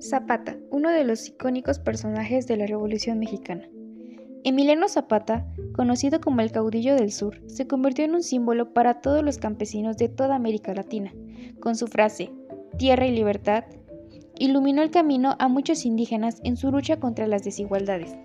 Zapata, uno de los icónicos personajes de la Revolución Mexicana. Emiliano Zapata, conocido como el caudillo del sur, se convirtió en un símbolo para todos los campesinos de toda América Latina. Con su frase, Tierra y libertad, iluminó el camino a muchos indígenas en su lucha contra las desigualdades.